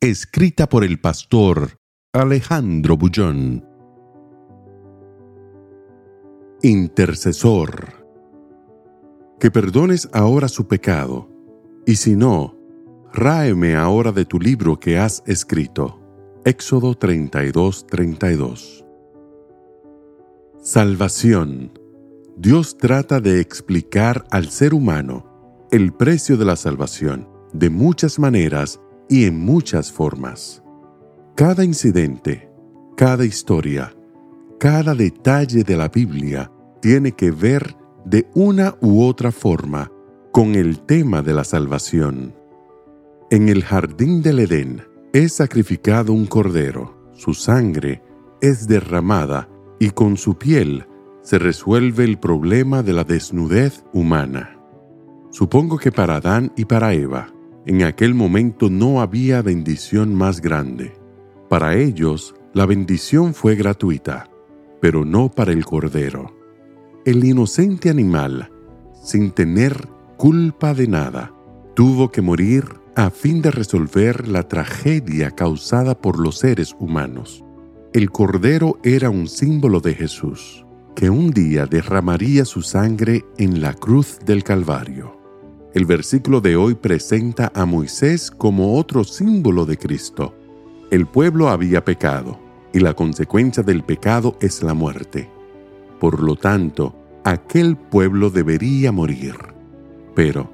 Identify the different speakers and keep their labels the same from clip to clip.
Speaker 1: Escrita por el pastor Alejandro Bullón. Intercesor. Que perdones ahora su pecado, y si no, ráeme ahora de tu libro que has escrito. Éxodo 32, 32. Salvación. Dios trata de explicar al ser humano el precio de la salvación de muchas maneras y en muchas formas. Cada incidente, cada historia, cada detalle de la Biblia tiene que ver de una u otra forma con el tema de la salvación. En el jardín del Edén es sacrificado un cordero, su sangre es derramada y con su piel se resuelve el problema de la desnudez humana. Supongo que para Adán y para Eva, en aquel momento no había bendición más grande. Para ellos, la bendición fue gratuita, pero no para el Cordero. El inocente animal, sin tener culpa de nada, tuvo que morir a fin de resolver la tragedia causada por los seres humanos. El Cordero era un símbolo de Jesús, que un día derramaría su sangre en la cruz del Calvario. El versículo de hoy presenta a Moisés como otro símbolo de Cristo. El pueblo había pecado, y la consecuencia del pecado es la muerte. Por lo tanto, aquel pueblo debería morir. Pero,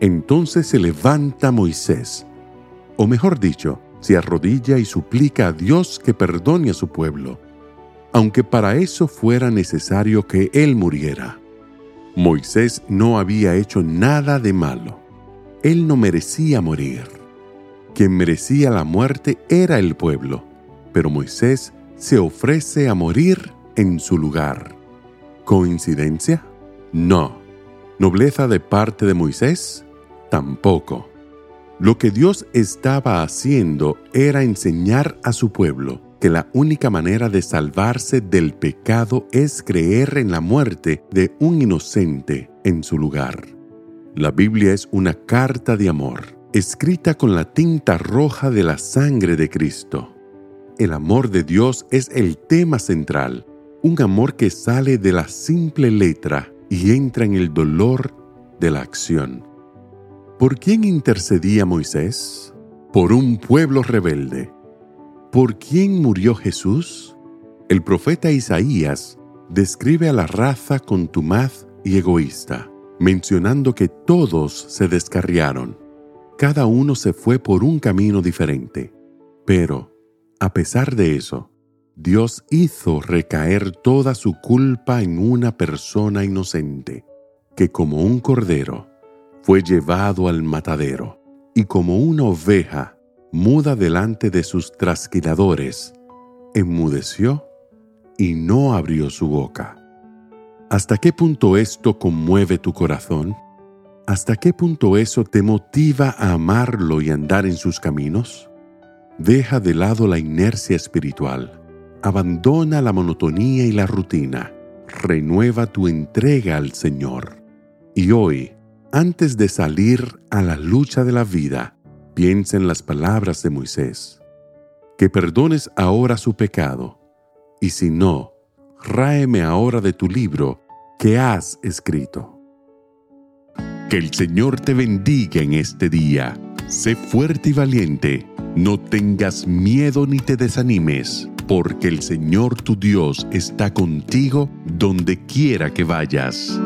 Speaker 1: entonces se levanta Moisés, o mejor dicho, se arrodilla y suplica a Dios que perdone a su pueblo, aunque para eso fuera necesario que él muriera. Moisés no había hecho nada de malo. Él no merecía morir. Quien merecía la muerte era el pueblo, pero Moisés se ofrece a morir en su lugar. ¿Coincidencia? No. ¿Nobleza de parte de Moisés? Tampoco. Lo que Dios estaba haciendo era enseñar a su pueblo que la única manera de salvarse del pecado es creer en la muerte de un inocente en su lugar. La Biblia es una carta de amor, escrita con la tinta roja de la sangre de Cristo. El amor de Dios es el tema central, un amor que sale de la simple letra y entra en el dolor de la acción. ¿Por quién intercedía Moisés? Por un pueblo rebelde ¿Por quién murió Jesús? El profeta Isaías describe a la raza contumaz y egoísta, mencionando que todos se descarriaron. Cada uno se fue por un camino diferente. Pero, a pesar de eso, Dios hizo recaer toda su culpa en una persona inocente, que como un cordero fue llevado al matadero, y como una oveja muda delante de sus trasquiladores, enmudeció y no abrió su boca. ¿Hasta qué punto esto conmueve tu corazón? ¿Hasta qué punto eso te motiva a amarlo y andar en sus caminos? Deja de lado la inercia espiritual, abandona la monotonía y la rutina, renueva tu entrega al Señor. Y hoy, antes de salir a la lucha de la vida, Piensa en las palabras de Moisés. Que perdones ahora su pecado, y si no, ráeme ahora de tu libro que has escrito. Que el Señor te bendiga en este día. Sé fuerte y valiente. No tengas miedo ni te desanimes, porque el Señor tu Dios está contigo donde quiera que vayas.